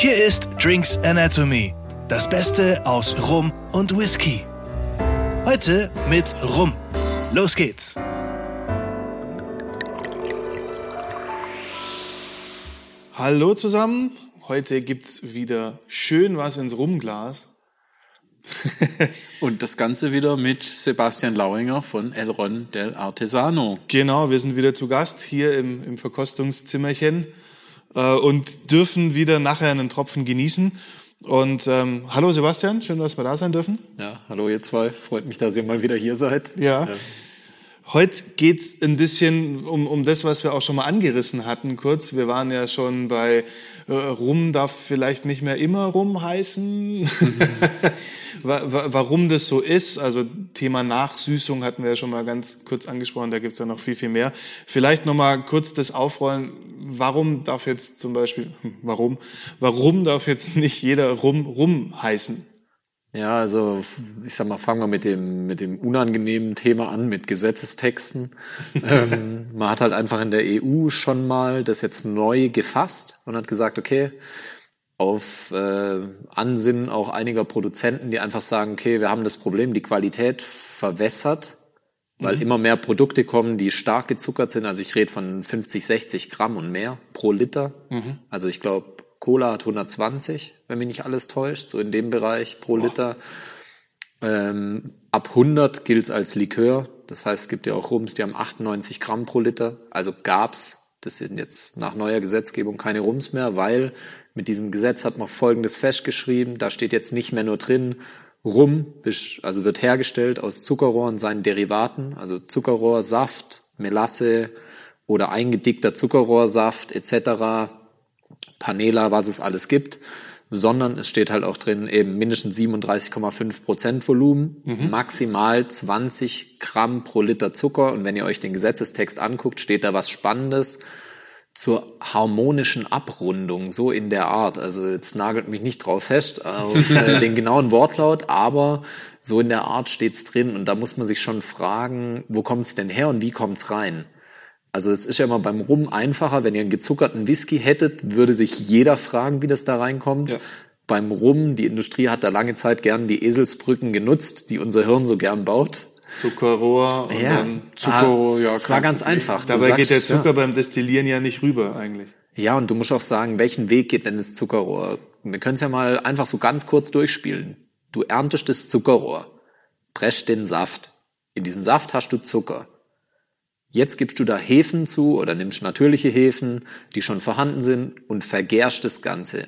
Hier ist Drinks Anatomy, das Beste aus Rum und Whisky. Heute mit Rum. Los geht's. Hallo zusammen. Heute gibt's wieder schön was ins Rumglas. Und das Ganze wieder mit Sebastian Lauinger von El Ron del Artesano. Genau, wir sind wieder zu Gast hier im, im Verkostungszimmerchen äh, und dürfen wieder nachher einen Tropfen genießen. Und ähm, hallo Sebastian, schön, dass wir da sein dürfen. Ja, hallo ihr zwei, freut mich, dass ihr mal wieder hier seid. Ja. ja. Heute geht's ein bisschen um, um das, was wir auch schon mal angerissen hatten, kurz. Wir waren ja schon bei äh, Rum darf vielleicht nicht mehr immer Rum heißen. Mhm. Warum das so ist, also Thema Nachsüßung hatten wir ja schon mal ganz kurz angesprochen, da gibt's ja noch viel, viel mehr. Vielleicht noch mal kurz das Aufrollen, warum darf jetzt zum Beispiel, hm, warum, warum darf jetzt nicht jeder Rum Rum heißen? Ja, also ich sag mal, fangen wir mit dem mit dem unangenehmen Thema an, mit Gesetzestexten. ähm, man hat halt einfach in der EU schon mal das jetzt neu gefasst und hat gesagt, okay, auf äh, Ansinnen auch einiger Produzenten, die einfach sagen, okay, wir haben das Problem, die Qualität verwässert, weil mhm. immer mehr Produkte kommen, die stark gezuckert sind. Also ich rede von 50, 60 Gramm und mehr pro Liter. Mhm. Also ich glaube, Cola hat 120, wenn mich nicht alles täuscht, so in dem Bereich pro Liter. Ähm, ab 100 gilt es als Likör. Das heißt, es gibt ja auch Rums, die haben 98 Gramm pro Liter. Also gab's, das sind jetzt nach neuer Gesetzgebung keine Rums mehr, weil mit diesem Gesetz hat man Folgendes festgeschrieben. Da steht jetzt nicht mehr nur drin, Rum, also wird hergestellt aus Zuckerrohr und seinen Derivaten, also Zuckerrohr, Saft, Melasse oder eingedickter Zuckerrohrsaft etc. Paneler, was es alles gibt, sondern es steht halt auch drin eben mindestens 37,5 Prozent Volumen, mhm. maximal 20 Gramm pro Liter Zucker. Und wenn ihr euch den Gesetzestext anguckt, steht da was Spannendes zur harmonischen Abrundung, so in der Art. Also jetzt nagelt mich nicht drauf fest auf äh, den genauen Wortlaut, aber so in der Art steht's drin. Und da muss man sich schon fragen, wo kommt's denn her und wie kommt's rein? Also es ist ja immer beim Rum einfacher, wenn ihr einen gezuckerten Whisky hättet, würde sich jeder fragen, wie das da reinkommt. Ja. Beim Rum, die Industrie hat da lange Zeit gern die Eselsbrücken genutzt, die unser Hirn so gern baut. Zuckerrohr und ja, dann Zuckerrohr, ja. Es war ganz einfach. Du Dabei sagst, geht der Zucker ja. beim Destillieren ja nicht rüber eigentlich. Ja, und du musst auch sagen, welchen Weg geht denn das Zuckerrohr? Wir können es ja mal einfach so ganz kurz durchspielen. Du erntest das Zuckerrohr, presst den Saft. In diesem Saft hast du Zucker. Jetzt gibst du da Hefen zu oder nimmst natürliche Hefen, die schon vorhanden sind und vergärst das Ganze.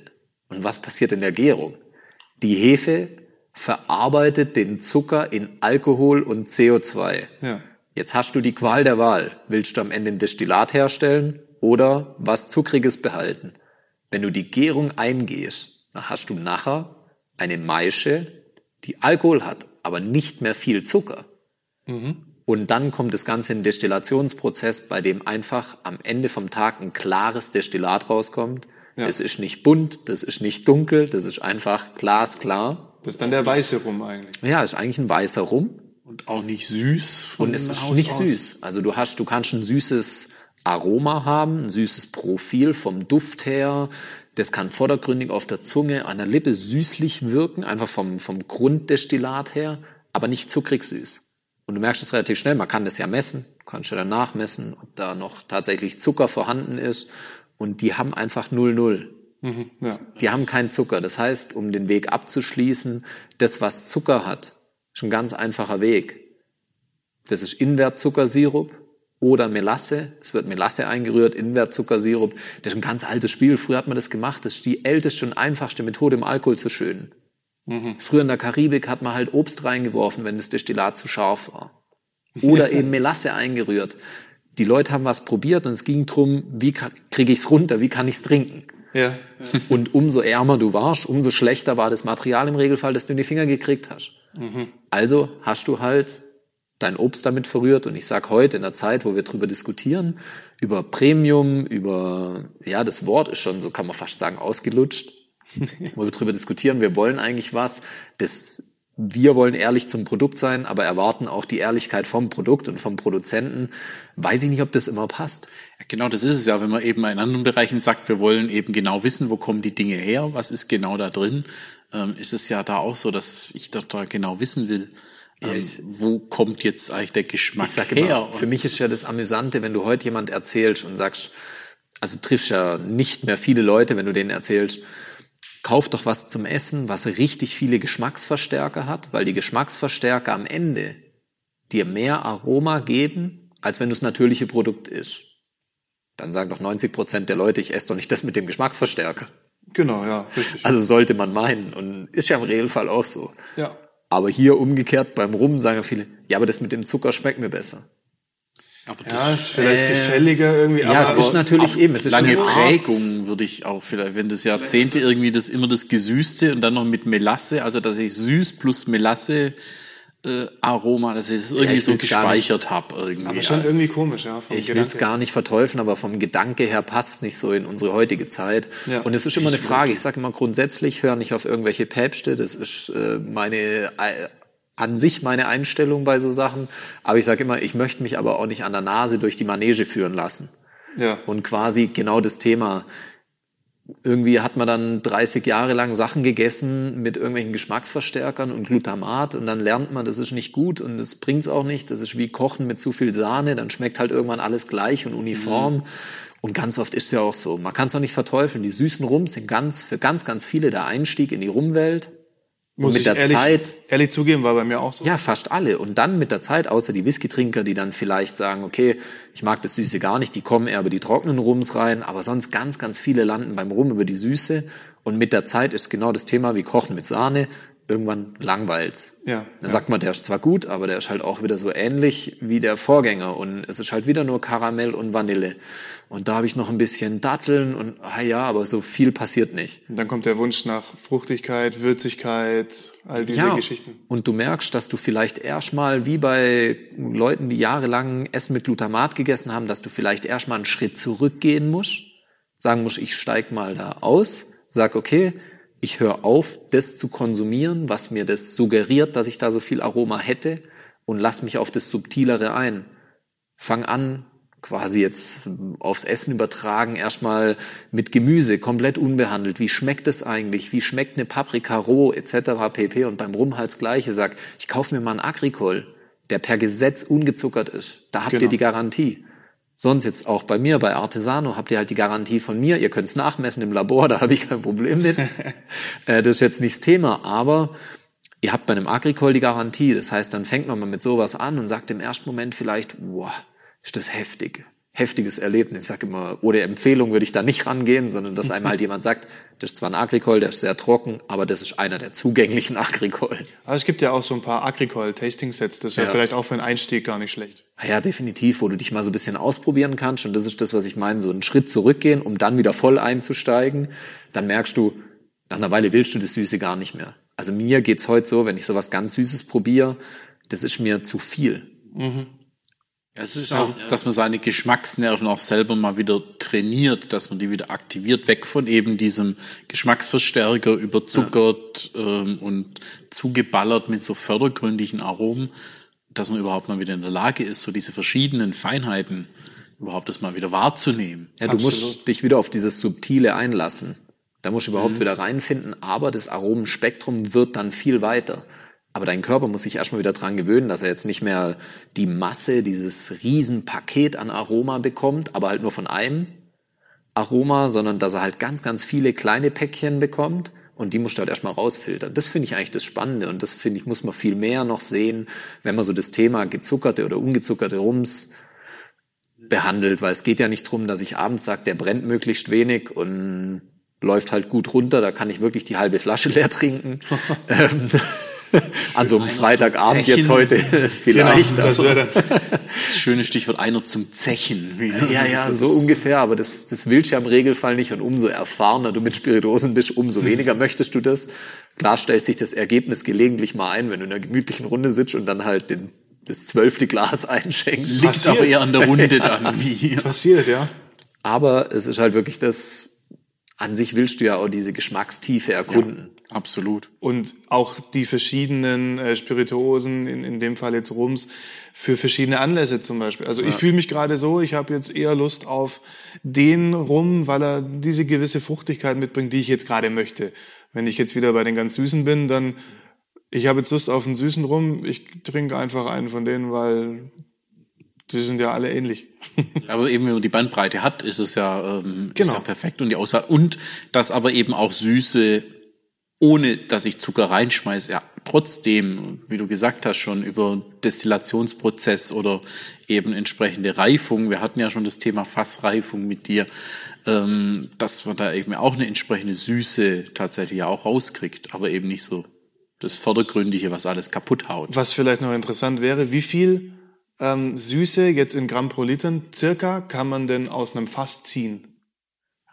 Und was passiert in der Gärung? Die Hefe verarbeitet den Zucker in Alkohol und CO2. Ja. Jetzt hast du die Qual der Wahl. Willst du am Ende ein Destillat herstellen oder was Zuckriges behalten? Wenn du die Gärung eingehst, dann hast du nachher eine Maische, die Alkohol hat, aber nicht mehr viel Zucker. Mhm. Und dann kommt das Ganze in den Destillationsprozess, bei dem einfach am Ende vom Tag ein klares Destillat rauskommt. Ja. Das ist nicht bunt, das ist nicht dunkel, das ist einfach glasklar. Das ist dann der weiße Rum eigentlich. Ja, ist eigentlich ein weißer Rum. Und auch nicht süß. Und es ist Haus nicht aus. süß. Also du hast, du kannst ein süßes Aroma haben, ein süßes Profil vom Duft her. Das kann vordergründig auf der Zunge, an der Lippe süßlich wirken, einfach vom, vom Grunddestillat her, aber nicht zuckrig süß. Und du merkst es relativ schnell, man kann das ja messen, kannst ja dann nachmessen, ob da noch tatsächlich Zucker vorhanden ist. Und die haben einfach 0,0. Mhm, ja. Die haben keinen Zucker. Das heißt, um den Weg abzuschließen, das, was Zucker hat, ist ein ganz einfacher Weg. Das ist Invertzuckersirup oder Melasse. Es wird Melasse eingerührt, Invertzuckersirup. Das ist ein ganz altes Spiel. Früher hat man das gemacht. Das ist die älteste und einfachste Methode, im Alkohol zu schönen. Mhm. Früher in der Karibik hat man halt Obst reingeworfen, wenn das Destillat zu scharf war. Oder eben Melasse eingerührt. Die Leute haben was probiert und es ging drum, wie kriege ich es runter, wie kann ich es trinken. Ja, ja. Und umso ärmer du warst, umso schlechter war das Material im Regelfall, das du in die Finger gekriegt hast. Mhm. Also hast du halt dein Obst damit verrührt. Und ich sag heute in der Zeit, wo wir drüber diskutieren, über Premium, über, ja, das Wort ist schon, so kann man fast sagen, ausgelutscht. wo wir darüber diskutieren, wir wollen eigentlich was, das wir wollen ehrlich zum Produkt sein, aber erwarten auch die Ehrlichkeit vom Produkt und vom Produzenten. Weiß ich nicht, ob das immer passt. Ja, genau, das ist es ja, wenn man eben in anderen Bereichen sagt, wir wollen eben genau wissen, wo kommen die Dinge her, was ist genau da drin, ähm, ist es ja da auch so, dass ich da, da genau wissen will, ähm, wo kommt jetzt eigentlich der Geschmack her? Immer, für mich ist ja das Amüsante, wenn du heute jemand erzählst und sagst, also triffst ja nicht mehr viele Leute, wenn du denen erzählst, kauf doch was zum Essen, was richtig viele Geschmacksverstärker hat, weil die Geschmacksverstärker am Ende dir mehr Aroma geben, als wenn das natürliche Produkt ist. Dann sagen doch 90 Prozent der Leute, ich esse doch nicht das mit dem Geschmacksverstärker. Genau, ja, richtig. Also sollte man meinen. Und ist ja im Regelfall auch so. Ja. Aber hier umgekehrt beim Rum sagen viele, ja, aber das mit dem Zucker schmeckt mir besser. Aber Ja, ist vielleicht gefälliger irgendwie. Ja, es ist natürlich eben, es ist lange Prägung würde ich auch vielleicht, wenn das Jahrzehnte irgendwie das immer das Gesüßte und dann noch mit Melasse, also dass ich süß plus Melasse äh, Aroma, dass ich es irgendwie ich so gespeichert habe irgendwie. aber schon als- irgendwie komisch, ja. Ich will es gar nicht verteufeln, aber vom Gedanke her passt es nicht so in unsere heutige Zeit. Ja. Und es ist immer eine Frage. Ich sage immer grundsätzlich, hör nicht auf irgendwelche Päpste. Das ist äh, meine äh, an sich meine Einstellung bei so Sachen. Aber ich sage immer, ich möchte mich aber auch nicht an der Nase durch die Manege führen lassen. Ja. Und quasi genau das Thema. Irgendwie hat man dann 30 Jahre lang Sachen gegessen mit irgendwelchen Geschmacksverstärkern und Glutamat und dann lernt man, das ist nicht gut und das bringt's auch nicht. Das ist wie Kochen mit zu viel Sahne, dann schmeckt halt irgendwann alles gleich und uniform. Und ganz oft ist es ja auch so. Man kann es auch nicht verteufeln. Die süßen Rums sind ganz, für ganz, ganz viele der Einstieg in die Rumwelt. Muss mit der ehrlich, Zeit ehrlich zugeben, war bei mir auch so. ja, fast alle. Und dann mit der Zeit, außer die Whisky-Trinker, die dann vielleicht sagen, okay, ich mag das Süße gar nicht, die kommen eher über die trockenen Rums rein, aber sonst ganz, ganz viele landen beim Rum über die Süße. Und mit der Zeit ist genau das Thema wie Kochen mit Sahne. Irgendwann langweilt's. Ja, Dann ja. sagt man, der ist zwar gut, aber der ist halt auch wieder so ähnlich wie der Vorgänger. Und es ist halt wieder nur Karamell und Vanille. Und da habe ich noch ein bisschen Datteln und, ah ja, aber so viel passiert nicht. Und dann kommt der Wunsch nach Fruchtigkeit, Würzigkeit, all diese Geschichten. Und du merkst, dass du vielleicht erstmal, wie bei Leuten, die jahrelang Essen mit Glutamat gegessen haben, dass du vielleicht erstmal einen Schritt zurückgehen musst, sagen musst, ich steig mal da aus, sag, okay, ich höre auf, das zu konsumieren, was mir das suggeriert, dass ich da so viel Aroma hätte und lass mich auf das Subtilere ein. Fang an, quasi jetzt aufs Essen übertragen, erstmal mit Gemüse, komplett unbehandelt. Wie schmeckt es eigentlich? Wie schmeckt eine Paprika roh etc. pp. Und beim Rum halt Gleiche. Sag, ich kaufe mir mal einen Agricol, der per Gesetz ungezuckert ist. Da habt Genau. ihr die Garantie. Sonst jetzt auch bei mir, bei Artesano, habt ihr halt die Garantie von mir. Ihr könnt's nachmessen im Labor, da habe ich kein Problem mit. äh, das ist jetzt nicht das Thema, aber ihr habt bei einem Agricol die Garantie. Das heißt, dann fängt man mal mit sowas an und sagt im ersten Moment vielleicht, wow, ist das heftig. Heftiges Erlebnis. Ich sage immer, ohne Empfehlung würde ich da nicht rangehen, sondern dass einem halt jemand sagt, das ist zwar ein Agricol, der ist sehr trocken, aber das ist einer der zugänglichen Agricol. Aber es gibt ja auch so ein paar Agricol-Tasting-Sets, das wäre Ja. vielleicht auch für einen Einstieg gar nicht schlecht. Ah Ja, definitiv, wo du dich mal so ein bisschen ausprobieren kannst. Und das ist das, was ich meine, so einen Schritt zurückgehen, um dann wieder voll einzusteigen. Dann merkst du, nach einer Weile willst du das Süße gar nicht mehr. Also mir geht's heute so, wenn ich sowas ganz Süßes probiere, das ist mir zu viel. Es ist auch, dass man seine Geschmacksnerven auch selber mal wieder trainiert, dass man die wieder aktiviert, weg von eben diesem Geschmacksverstärker überzuckert ähm, und zugeballert mit so fördergründigen Aromen, dass man überhaupt mal wieder in der Lage ist, so diese verschiedenen Feinheiten überhaupt das mal wieder wahrzunehmen. Ja, du musst dich wieder auf dieses Subtile einlassen. Da musst du überhaupt wieder reinfinden, aber das Aromenspektrum wird dann viel weiter. Aber dein Körper muss sich erstmal wieder dran gewöhnen, dass er jetzt nicht mehr die Masse, dieses Riesenpaket an Aroma bekommt, aber halt nur von einem Aroma, sondern dass er halt ganz, ganz viele kleine Päckchen bekommt und die musst du halt erstmal rausfiltern. Das finde ich eigentlich das Spannende und das finde ich, muss man viel mehr noch sehen, wenn man so das Thema gezuckerte oder ungezuckerte Rums behandelt, weil es geht ja nicht drum, dass ich abends sage, der brennt möglichst wenig und läuft halt gut runter, da kann ich wirklich die halbe Flasche leer trinken. ähm, also am Freitagabend jetzt heute vielleicht. Genau, das aber- wäre dann. Das schöne Stichwort einer zum Zechen. ja, ja, Das so ungefähr, aber das, das willst du ja im Regelfall nicht und umso erfahrener du mit Spirituosen bist, umso weniger möchtest du das. Klar stellt sich das Ergebnis gelegentlich mal ein, wenn du in einer gemütlichen Runde sitzt und dann halt den, das zwölfte Glas einschenkst. Liegt Passiert. aber eher an der Runde dann. Wie. Passiert, ja. Aber es ist halt wirklich das, an sich willst du ja auch diese Geschmackstiefe erkunden. Ja, absolut. Und auch die verschiedenen äh, Spirituosen, in, in dem Fall jetzt Rums, für verschiedene Anlässe zum Beispiel. Also ich fühle mich gerade so, ich habe jetzt eher Lust auf den Rum, weil er diese gewisse Fruchtigkeit mitbringt, die ich jetzt gerade möchte. Wenn ich jetzt wieder bei den ganz Süßen bin, dann ich habe jetzt Lust auf einen süßen Rum, ich trinke einfach einen von denen, weil die sind ja alle ähnlich. aber eben, wenn man die Bandbreite hat, ist es ja, ähm, Genau. ist ja perfekt und die Auswahl. Und dass aber eben auch Süße, ohne dass ich Zucker reinschmeiße, ja, trotzdem, wie du gesagt hast, schon über Destillationsprozess oder eben entsprechende Reifung, wir hatten ja schon das Thema Fassreifung mit dir, ähm, dass man da eben auch eine entsprechende Süße tatsächlich ja auch rauskriegt, aber eben nicht so das Vordergründige, was alles kaputt haut. Was vielleicht noch interessant wäre, wie viel ähm, Süße jetzt in Gramm pro Liter circa kann man denn aus einem Fass ziehen?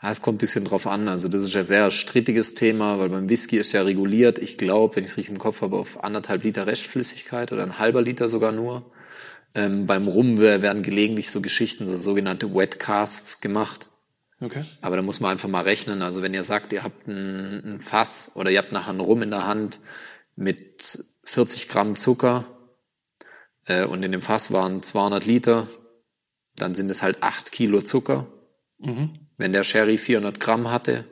Ja, es kommt ein bisschen drauf an. Also das ist ja sehr strittiges Thema, weil beim Whisky ist ja reguliert. Ich glaube, wenn ich es richtig im Kopf habe, auf anderthalb Liter Restflüssigkeit oder ein halber Liter sogar nur. Ähm, beim Rum wer- werden gelegentlich so Geschichten, so sogenannte Wet Casks gemacht. Okay. Aber da muss man einfach mal rechnen. Also wenn ihr sagt, ihr habt ein, ein Fass oder ihr habt nachher einen Rum in der Hand mit 40 Gramm Zucker äh, und in dem Fass waren 200 Liter, dann sind es halt 8 Kilo Zucker. Wenn der Sherry 400 Gramm hatte,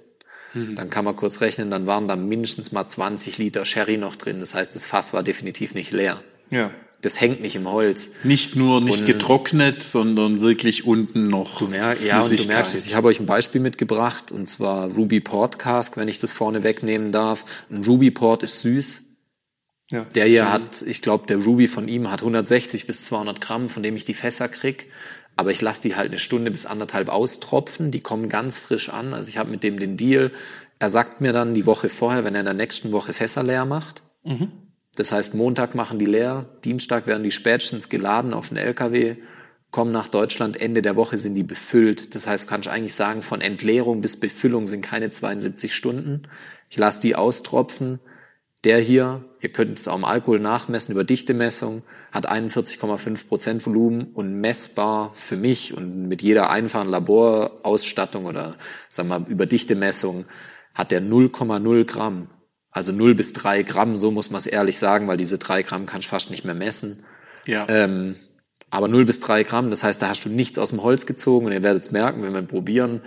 dann kann man kurz rechnen, dann waren da mindestens mal 20 Liter Sherry noch drin. Das heißt, das Fass war definitiv nicht leer. Ja. Das hängt nicht im Holz. Nicht nur nicht Und- getrocknet, sondern wirklich unten noch Du mer ja, und du merkst es. Ich habe euch ein Beispiel mitgebracht, und zwar Ruby Port Cask, wenn ich das vorne wegnehmen darf. Ein Ruby Port ist süß. Ja. Der hier hat, ich glaube, der Ruby von ihm hat 160 bis 200 Gramm, von dem ich die Fässer krieg. Aber ich lasse die halt eine Stunde bis anderthalb austropfen. Die kommen ganz frisch an. Also ich habe mit dem den Deal. Er sagt mir dann die Woche vorher, wenn er in der nächsten Woche Fässer leer macht. Das heißt, Montag machen die leer, Dienstag werden die spätestens geladen auf den LKW, kommen nach Deutschland, Ende der Woche sind die befüllt. Das heißt, du kannst eigentlich sagen, von Entleerung bis Befüllung sind keine 72 Stunden. Ich lasse die austropfen. Der hier, ihr könnt es auch im Alkohol nachmessen über Dichtemessung, hat 41,5 Prozent Volumen und messbar für mich und mit jeder einfachen Laborausstattung oder sagen wir mal, über Dichtemessung hat der 0,0 Gramm. Also 0 bis 3 Gramm, so muss man es ehrlich sagen, weil diese 3 Gramm kannst du fast nicht mehr messen. ja. Ähm, aber 0 bis 3 Gramm, das heißt, da hast du nichts aus dem Holz gezogen und ihr werdet es merken, wenn wir probieren,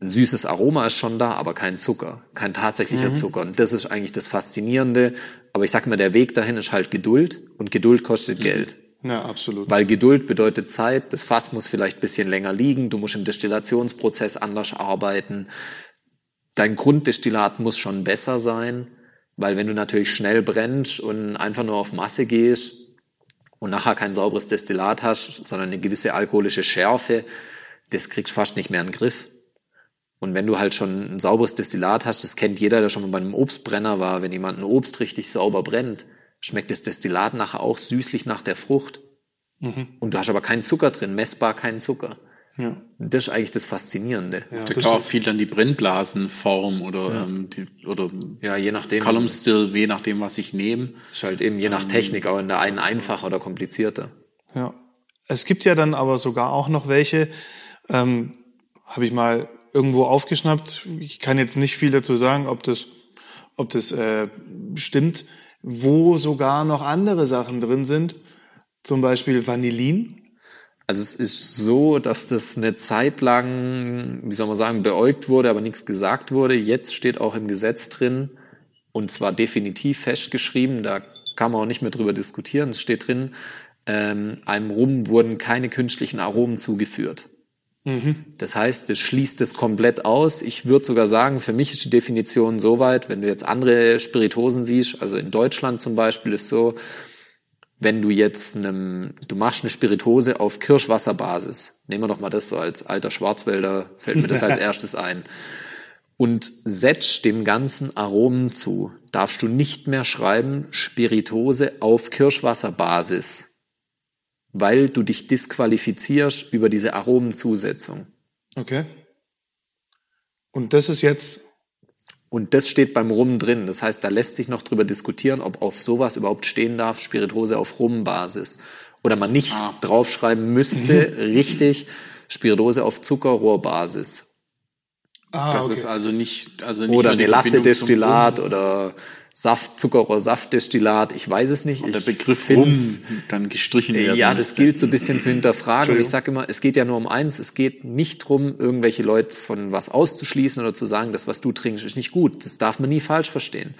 ein süßes Aroma ist schon da, aber kein Zucker, kein tatsächlicher Zucker. Und das ist eigentlich das Faszinierende. Aber ich sag mal, der Weg dahin ist halt Geduld und Geduld kostet Geld. Ja, absolut. Weil Geduld bedeutet Zeit, das Fass muss vielleicht ein bisschen länger liegen, du musst im Destillationsprozess anders arbeiten. Dein Grunddestillat muss schon besser sein, weil wenn du natürlich schnell brennst und einfach nur auf Masse gehst und nachher kein sauberes Destillat hast, sondern eine gewisse alkoholische Schärfe, das kriegst du fast nicht mehr in den Griff. Und wenn du halt schon ein sauberes Destillat hast, das kennt jeder, der schon mal bei einem Obstbrenner war, wenn jemand ein Obst richtig sauber brennt, schmeckt das Destillat nachher auch süßlich nach der Frucht. Und du hast aber keinen Zucker drin, messbar keinen Zucker. Ja. Das ist eigentlich das Faszinierende. Ja, Da auch viel dann die Brennblasenform oder, ähm, die, oder Ja, je nachdem. Column Still, je nachdem, was ich nehme. Ist halt eben je nach Technik auch in der einen einfacher oder komplizierter. Ja. Es gibt ja dann aber sogar auch noch welche, ähm, habe ich mal irgendwo aufgeschnappt. Ich kann jetzt nicht viel dazu sagen, ob das, ob das äh, stimmt, wo sogar noch andere Sachen drin sind. Zum Beispiel Vanillin. Also es ist so, dass das eine Zeit lang, wie soll man sagen, beäugt wurde, aber nichts gesagt wurde. Jetzt steht auch im Gesetz drin, und zwar definitiv festgeschrieben, da kann man auch nicht mehr drüber diskutieren. Es steht drin, ähm, einem Rum wurden keine künstlichen Aromen zugeführt. Das heißt, das schließt es komplett aus. Ich würde sogar sagen, für mich ist die Definition soweit, wenn du jetzt andere Spiritosen siehst, also in Deutschland zum Beispiel ist so, wenn du jetzt einem, du machst eine Spiritose auf Kirschwasserbasis, nehmen wir doch mal das so als alter Schwarzwälder, fällt mir das als erstes ein, und setzt dem ganzen Aromen zu, darfst du nicht mehr schreiben Spiritose auf Kirschwasserbasis, weil du dich disqualifizierst über diese Aromenzusetzung. Okay. Und das ist jetzt, Und das steht beim Rum drin. Das heißt, da lässt sich noch drüber diskutieren, ob auf sowas überhaupt stehen darf, Spiritose auf Rumbasis. Oder man nicht draufschreiben müsste, richtig, Spiritose auf Zuckerrohrbasis. Ah, das okay. ist also nicht, also nicht Oder nur die eine Lasse Verbindung zum Destillat Rum. oder Saft, Zuckerrohr, Saftdestillat, ich weiß es nicht. Und der Ich Begriff Rum dann gestrichen werden Ja, das gilt so ein bisschen zu hinterfragen. Und ich sage immer, es geht ja nur um eins. Es geht nicht drum, irgendwelche Leute von was auszuschließen oder zu sagen, das, was du trinkst, ist nicht gut. Das darf man nie falsch verstehen.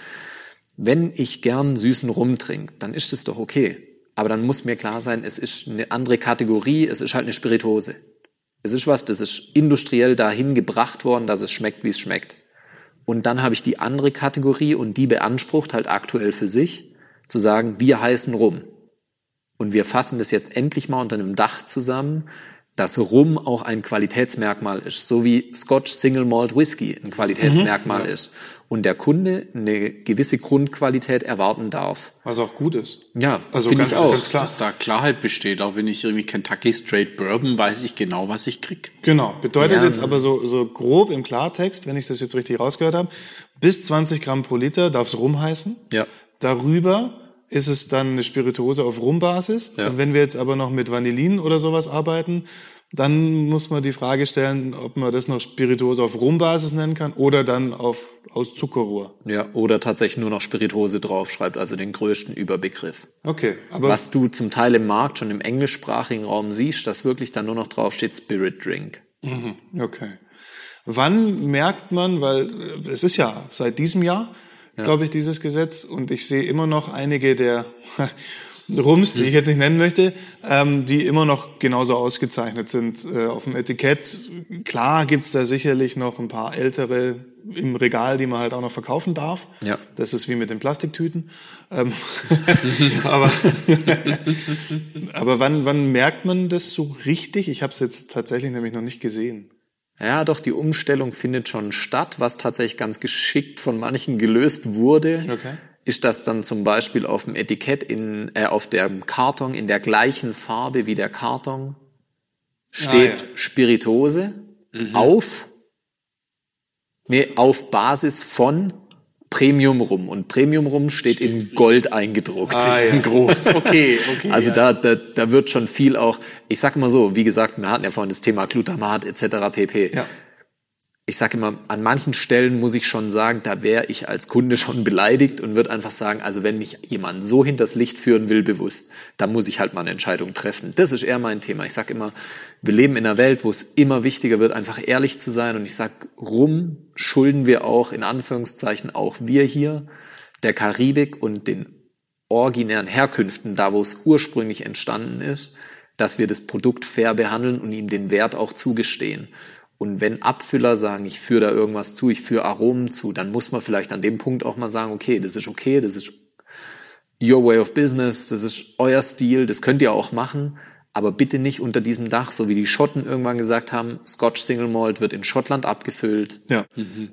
Wenn ich gern süßen Rum trinke, dann ist das doch okay. Aber dann muss mir klar sein, es ist eine andere Kategorie, es ist halt eine Spirituose. Es ist was, das ist industriell dahin gebracht worden, dass es schmeckt, wie es schmeckt. Und dann habe ich die andere Kategorie und die beansprucht halt aktuell für sich, zu sagen, wir heißen Rum. Und wir fassen das jetzt endlich mal unter einem Dach zusammen, dass Rum auch ein Qualitätsmerkmal ist, so wie Scotch Single Malt Whisky ein Qualitätsmerkmal ist. Und der Kunde eine gewisse Grundqualität erwarten darf. Was auch gut ist. Ja, Also ganz, ich auch. ganz klar. Dass da Klarheit besteht, auch wenn ich irgendwie Kentucky Straight Bourbon weiß ich genau, was ich krieg. Genau. Bedeutet Ja, jetzt aber so, so grob im Klartext, wenn ich das jetzt richtig rausgehört habe, bis 20 Gramm pro Liter darf es Rum heißen. Ja. Darüber ist es dann eine Spirituose auf Rumbasis. Ja. Wenn wir jetzt aber noch mit Vanillin oder sowas arbeiten, dann muss man die Frage stellen, ob man das noch Spirituose auf Rumbasis nennen kann oder dann auf, aus Zuckerrohr. Ja, oder tatsächlich nur noch Spirituose draufschreibt, also den größten Überbegriff. Okay, aber Was du zum Teil im Markt schon im englischsprachigen Raum siehst, dass wirklich dann nur noch draufsteht Spirit Drink. Okay. Wann merkt man, weil äh, es ist ja seit diesem Jahr, glaube ich, dieses Gesetz und ich sehe immer noch einige der Rums, die ich jetzt nicht nennen möchte, ähm, die immer noch genauso ausgezeichnet sind äh, auf dem Etikett. Klar gibt's da sicherlich noch ein paar ältere im Regal, die man halt auch noch verkaufen darf. Ja. Das ist wie mit den Plastiktüten. Ähm, aber aber wann, wann merkt man das so richtig? Ich habe es jetzt tatsächlich nämlich noch nicht gesehen. Ja, doch, die Umstellung findet schon statt, was tatsächlich ganz geschickt von manchen gelöst wurde. Okay. Ist das dann zum Beispiel auf dem Etikett in, äh, auf dem Karton in der gleichen Farbe wie der Karton steht Ah, ja. Spirituose auf, nee, auf Basis von Premium Rum. Und Premium Rum steht in Gold eingedruckt. Ah, ja. groß. Okay, okay. Also da, da, da wird schon viel auch, ich sag mal so, wie gesagt, wir hatten ja vorhin das Thema Glutamat etc. pp. Ja. Ich sag immer, an manchen Stellen muss ich schon sagen, da wäre ich als Kunde schon beleidigt und würde einfach sagen, also wenn mich jemand so hinters Licht führen will, bewusst, dann muss ich halt mal eine Entscheidung treffen. Das ist eher mein Thema. Ich sag immer, wir leben in einer Welt, wo es immer wichtiger wird, einfach ehrlich zu sein. Und ich sag, rum schulden wir auch, in Anführungszeichen, auch wir hier, der Karibik und den originären Herkünften, da wo es ursprünglich entstanden ist, dass wir das Produkt fair behandeln und ihm den Wert auch zugestehen. Und wenn Abfüller sagen, ich führe da irgendwas zu, ich führe Aromen zu, dann muss man vielleicht an dem Punkt auch mal sagen, okay, das ist okay, das ist your way of business, das ist euer Stil, das könnt ihr auch machen, aber bitte nicht unter diesem Dach, so wie die Schotten irgendwann gesagt haben, Scotch Single Malt wird in Schottland abgefüllt Ja.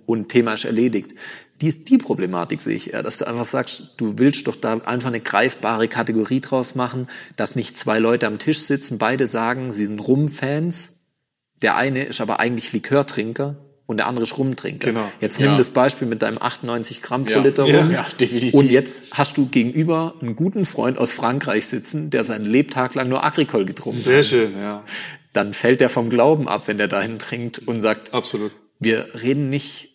und Thema ist erledigt. Die, die Problematik sehe ich eher, dass du einfach sagst, du willst doch da einfach eine greifbare Kategorie draus machen, dass nicht zwei Leute am Tisch sitzen, beide sagen, sie sind Rum-Fans, der eine ist aber eigentlich Likörtrinker und der andere ist Rumtrinker. Genau. Jetzt Ja. nimm das Beispiel mit deinem 98 Gramm pro Ja. Liter Ja. Rum. Ja, definitiv. Und jetzt hast du gegenüber einen guten Freund aus Frankreich sitzen, der seinen Lebtag lang nur Agricole getrunken Sehr hat. schön, ja. Dann fällt der vom Glauben ab, wenn der dahin trinkt und sagt, Absolut. wir reden nicht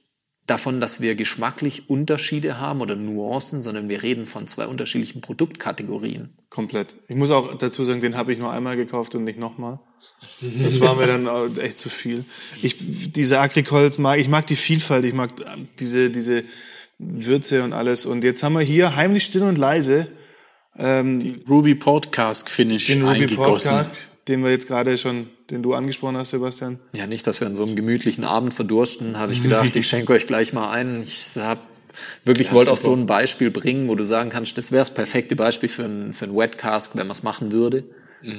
davon, dass wir geschmacklich Unterschiede haben oder Nuancen, sondern wir reden von zwei unterschiedlichen Produktkategorien. Komplett. Ich muss auch dazu sagen, den habe ich nur einmal gekauft und nicht nochmal. Das war mir dann echt zu viel. Ich, diese Agricoles mag, ich mag die Vielfalt, ich mag ähm, diese, diese Würze und alles. Und jetzt haben wir hier heimlich still und leise Ruby Podcast Finish den Ruby eingegossen. Podcast, den wir jetzt gerade schon, den du angesprochen hast, Sebastian. Ja, nicht, dass wir an so einem gemütlichen Abend verdursten, habe ich gedacht, ich schenke euch gleich mal ein. Ich hab wirklich wollte auch so ein Beispiel bringen, wo du sagen kannst, das wäre das perfekte Beispiel für ein, für ein Wet Cask, wenn man es machen würde.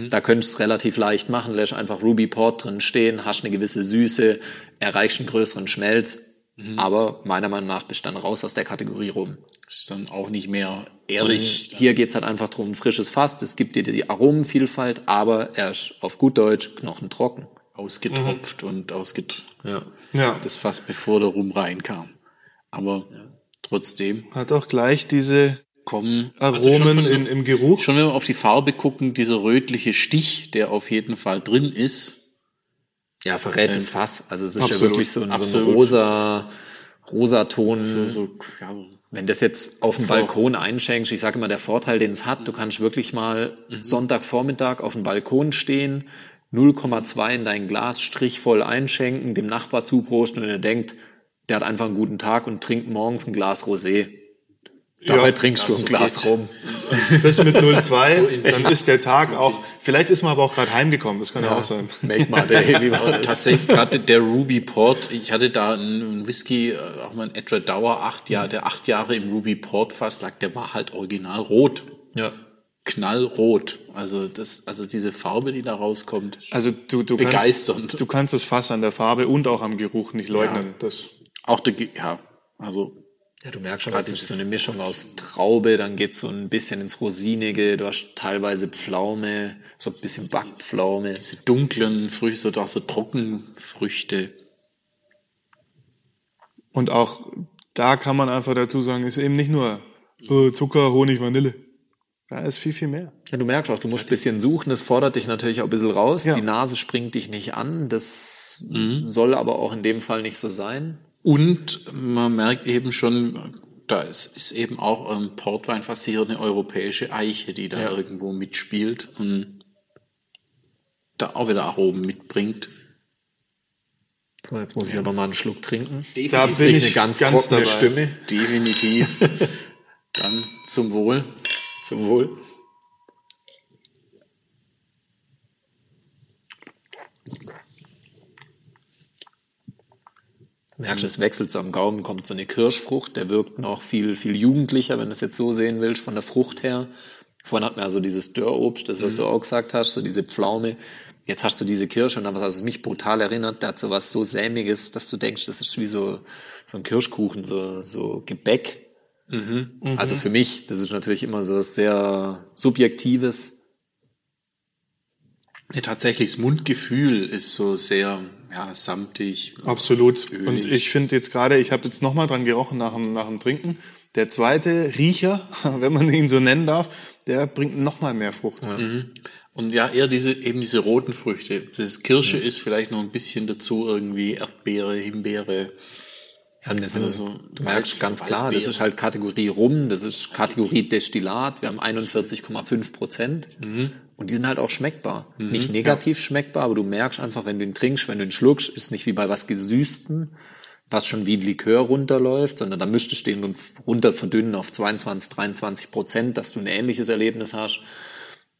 Da könntest du es relativ leicht machen, lässt einfach Ruby Port drin stehen, hast eine gewisse Süße, erreichst einen größeren Schmelz, aber meiner Meinung nach bist du dann raus aus der Kategorie rum. Ist dann auch nicht mehr Und ehrlich. hier geht's halt einfach drum, frisches Fass, es gibt dir die Aromenvielfalt, aber er ist auf gut Deutsch knochentrocken. ausgetropft und ausget Ja. Ja. das fast bevor der Rum reinkam. Aber trotzdem Hat auch gleich diese kommen also Aromen von- in, im Geruch. Schon wenn wir auf die Farbe gucken, dieser rötliche Stich, der auf jeden Fall drin ist, Ja, verrät das Fass. Also es ist ja absolut, wirklich so ein, so ein rosa, rosa Ton. So, so, ja, Wenn das jetzt auf dem Balkon einschenkst, ich sage immer, der Vorteil, den es hat, du kannst wirklich mal Sonntagvormittag auf dem Balkon stehen, 0,2 in dein Glas strichvoll einschenken, dem Nachbar zuprosten und er denkt, der hat einfach einen guten Tag und trinkt morgens ein Glas Rosé. Dabei Ja, trinkst du ein Glas geht. rum. Das mit 0,2, dann ist der Tag auch, vielleicht ist man aber auch gerade heimgekommen, das kann ja, auch sein. Make my day, wie man das Tatsächlich, gerade der Ruby Port, ich hatte da einen Whisky, äh, auch mal ein Edward Dauer, acht Jahre, der acht Jahre im Ruby Port Fass lag, der war halt original rot. Ja. Knallrot. Also das, also diese Farbe, die da rauskommt. Also du, du, Begeisternd. kannst, du kannst das Fass an der Farbe und auch am Geruch nicht leugnen. Das, Auch der, ja, also Ja, du merkst schon, das ist so eine Mischung aus Traube, dann geht's so ein bisschen ins Rosinige, du hast teilweise Pflaume, so ein bisschen Backpflaume. diese dunklen Früchte, so auch so Trockenfrüchte. und auch da kann man einfach dazu sagen, ist eben nicht nur äh, Zucker, Honig, Vanille. Da ist viel, viel mehr. Ja, du merkst auch, du musst ein bisschen suchen, das fordert dich natürlich auch ein bisschen raus. Ja. Die Nase springt dich nicht an, das soll aber auch in dem Fall nicht so sein. Und man merkt eben schon, da ist, ist eben auch ähm, Portwein fast hier eine europäische Eiche, die da irgendwo mitspielt und da auch wieder Aromen mitbringt. So, jetzt muss ich aber mal einen Schluck trinken. Da Jetzt bin ich eine ganz, ganz trockene dabei. Stimme. Definitiv. Dann zum Wohl. Zum Wohl. Merkst, es wechselt so am Gaumen, kommt so eine Kirschfrucht, der wirkt noch viel, viel jugendlicher, wenn du es jetzt so sehen willst, von der Frucht her. Vorhin hatten wir also dieses Dörrobst, das, was du auch gesagt hast, so diese Pflaume. Jetzt hast du diese Kirsche und dann, was also mich brutal erinnert, der hat so was so Sämiges, dass du denkst, das ist wie so, so ein Kirschkuchen, so, so Gebäck. Also für mich, das ist natürlich immer so was sehr Subjektives. Ja, tatsächlich, das Mundgefühl ist so sehr ja, samtig. Absolut. Ölig. Und ich finde jetzt gerade, ich habe jetzt nochmal dran gerochen nach dem, nach dem Trinken. Der zweite Riecher, wenn man ihn so nennen darf, der bringt nochmal mehr Frucht. Und ja, eher diese, eben diese roten Früchte. Das Kirsche ist vielleicht noch ein bisschen dazu irgendwie Erdbeere, Himbeere. Ja, wir sind, Also, du merkst ganz so klar, das ist halt Kategorie Rum, das ist Kategorie Destillat, wir haben 41,5 Prozent und die sind halt auch schmeckbar. Nicht negativ schmeckbar, aber du merkst einfach, wenn du ihn trinkst, wenn du ihn schluckst, ist nicht wie bei was Gesüßten, was schon wie ein Likör runterläuft, sondern da müsstest du den runter verdünnen auf 22, 23 Prozent, dass du ein ähnliches Erlebnis hast.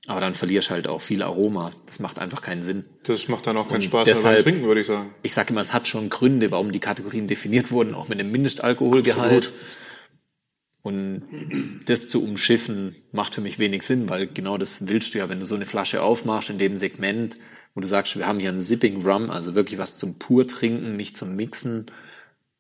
Aber dann verlierst halt auch viel Aroma. Das macht einfach keinen Sinn. Das macht dann auch keinen Und Spaß mehr beim deshalb- Trinken, würde ich sagen. ich sage immer, es hat schon Gründe, warum die Kategorien definiert wurden, auch mit einem Mindestalkoholgehalt. Und das zu umschiffen macht für mich wenig Sinn, weil genau das willst du ja, wenn du so eine Flasche aufmachst in dem Segment, wo du sagst, wir haben hier einen Sipping Rum, also wirklich was zum pur trinken, nicht zum Mixen,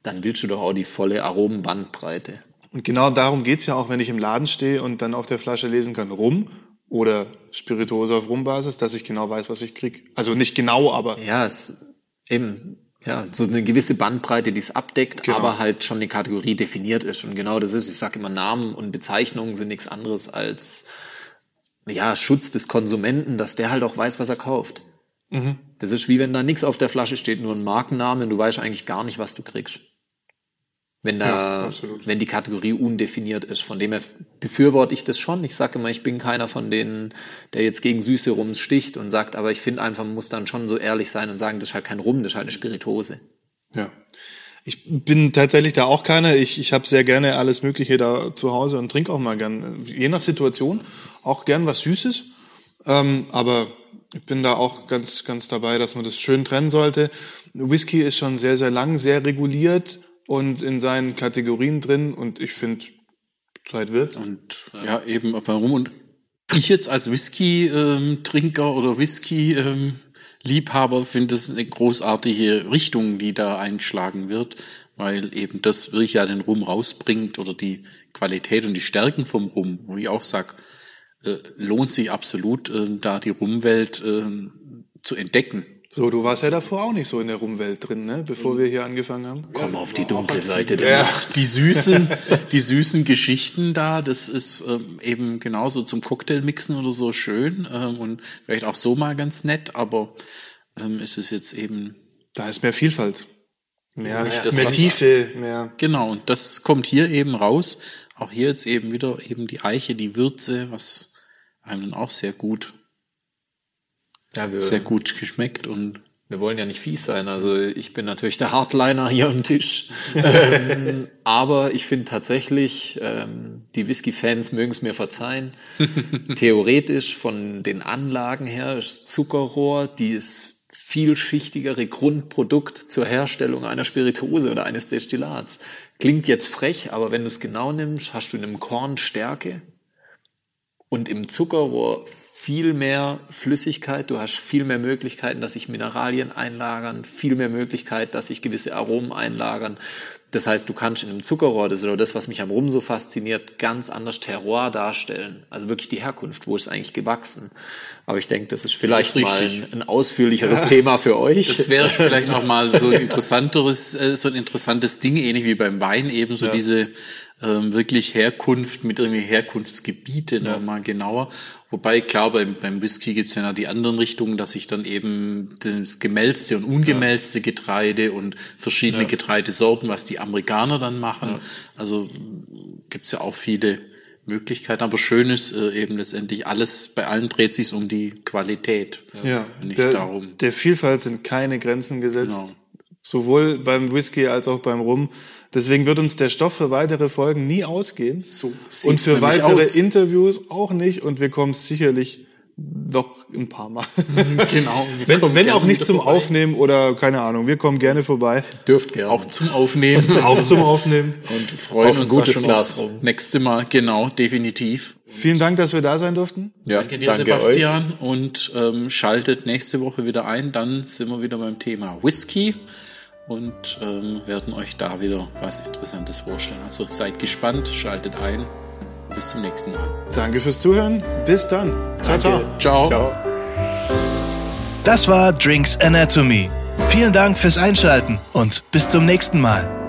dann willst du doch auch die volle Aromenbandbreite. Und genau darum geht's ja auch, wenn ich im Laden stehe und dann auf der Flasche lesen kann, Rum oder Spirituose auf Rumbasis, dass ich genau weiß, was ich krieg. Also nicht genau, aber Ja, es eben, ja, so eine gewisse Bandbreite, die es abdeckt, Genau. aber halt schon eine Kategorie definiert ist. Und genau das ist, ich sage immer, Namen und Bezeichnungen sind nichts anderes als ja, Schutz des Konsumenten, dass der halt auch weiß, was er kauft. Mhm. Das ist wie wenn da nichts auf der Flasche steht, nur ein Markenname und du weißt eigentlich gar nicht, was du kriegst. Wenn Ja, da, absolut. wenn die Kategorie undefiniert ist. Von dem her befürworte ich das schon. Ich sage immer, ich bin keiner von denen, der jetzt gegen süße Rums sticht und sagt, aber ich finde einfach, man muss dann schon so ehrlich sein und sagen, das ist halt kein Rum, das ist halt eine Spirituose. Ja. Ich bin tatsächlich da auch keiner. Ich, ich habe sehr gerne alles Mögliche da zu Hause und trinke auch mal gern, je nach Situation, auch gern was Süßes. Ähm, aber ich bin da auch ganz, ganz dabei, dass man das schön trennen sollte. Whisky ist schon sehr, sehr lang, sehr reguliert und in seinen Kategorien drin und ich finde, Zeit wird. Und ja, eben bei Rum. Und ich jetzt als Whisky-Trinker oder Whisky-Liebhaber finde es eine großartige Richtung, die da eingeschlagen wird, weil eben das wirklich ja den Rum rausbringt oder die Qualität und die Stärken vom Rum, wo ich auch sag, äh, lohnt sich absolut, äh, da die Rumwelt äh, zu entdecken. So, du warst ja davor auch nicht so in der Rumwelt drin, ne? bevor wir hier angefangen haben. Komm auf die dunkle Seite der Ja. Die süßen, die süßen Geschichten da, das ist ähm, eben genauso zum Cocktailmixen oder so schön ähm, und vielleicht auch so mal ganz nett, aber ähm, ist es jetzt eben Da ist mehr Vielfalt. Mehr, das mehr Tiefe, mehr. Genau, und das kommt hier eben raus. Auch hier jetzt eben wieder eben die Eiche, die Würze, was einem dann auch sehr gut, Ja, sehr gut geschmeckt und wir wollen ja nicht fies sein. Also ich bin natürlich der Hardliner hier am Tisch. ähm, aber ich finde tatsächlich, ähm, die Whisky-Fans mögen es mir verzeihen. Theoretisch von den Anlagen her ist Zuckerrohr dieses vielschichtigere Grundprodukt zur Herstellung einer Spirituose oder eines Destillats. Klingt jetzt frech, aber wenn du es genau nimmst, hast du in einem Korn Stärke, und im Zuckerrohr viel mehr Flüssigkeit, du hast viel mehr Möglichkeiten, dass sich Mineralien einlagern, viel mehr Möglichkeit, dass sich gewisse Aromen einlagern. Das heißt, du kannst in einem Zuckerrohr, das ist oder das, was mich am Rum so fasziniert, ganz anders Terroir darstellen. Also wirklich die Herkunft, wo ist es eigentlich gewachsen. Aber ich denke, das ist vielleicht Das ist mal ein, ein ausführlicheres Thema für euch. Das wäre vielleicht auch mal so ein interessanteres, äh, so ein interessantes Ding, ähnlich wie beim Wein eben so diese ähm, wirklich Herkunft mit irgendwie Herkunftsgebiete noch mal genauer. Wobei klar beim, beim Whisky gibt's ja noch die anderen Richtungen, dass sich dann eben das gemälzte und ungemälzte Getreide und verschiedene Getreidesorten, was die Amerikaner dann machen. Also gibt's ja auch viele Möglichkeiten. Aber schön ist äh, eben letztendlich alles, bei allen dreht sich's um die Qualität. Ja, Nicht der, darum. der Vielfalt sind keine Grenzen gesetzt. Genau. Sowohl beim Whisky als auch beim Rum. Deswegen wird uns der Stoff für weitere Folgen nie ausgehen. So und für weitere aus. Interviews auch nicht. Und wir kommen sicherlich noch ein paar Mal. Genau. wenn wenn auch nicht zum vorbei. Aufnehmen oder keine Ahnung. Wir kommen gerne vorbei. Dürft gerne. Auch zum Aufnehmen. Auch zum Aufnehmen. Und freuen Auf ein uns gutes da schon Glas aufs rum. nächste Mal. Genau, definitiv. Vielen Dank, dass wir da sein durften. ja, Danke dir, Sebastian. Und ähm, schaltet nächste Woche wieder ein. Dann sind wir wieder beim Thema Whisky und ähm, werden euch da wieder was Interessantes vorstellen. Also seid gespannt, schaltet ein. Bis zum nächsten Mal. Danke fürs Zuhören. Bis dann. Ciao, ciao. Ciao. Ciao. Das war Drinks Anatomy. Vielen Dank fürs Einschalten und bis zum nächsten Mal.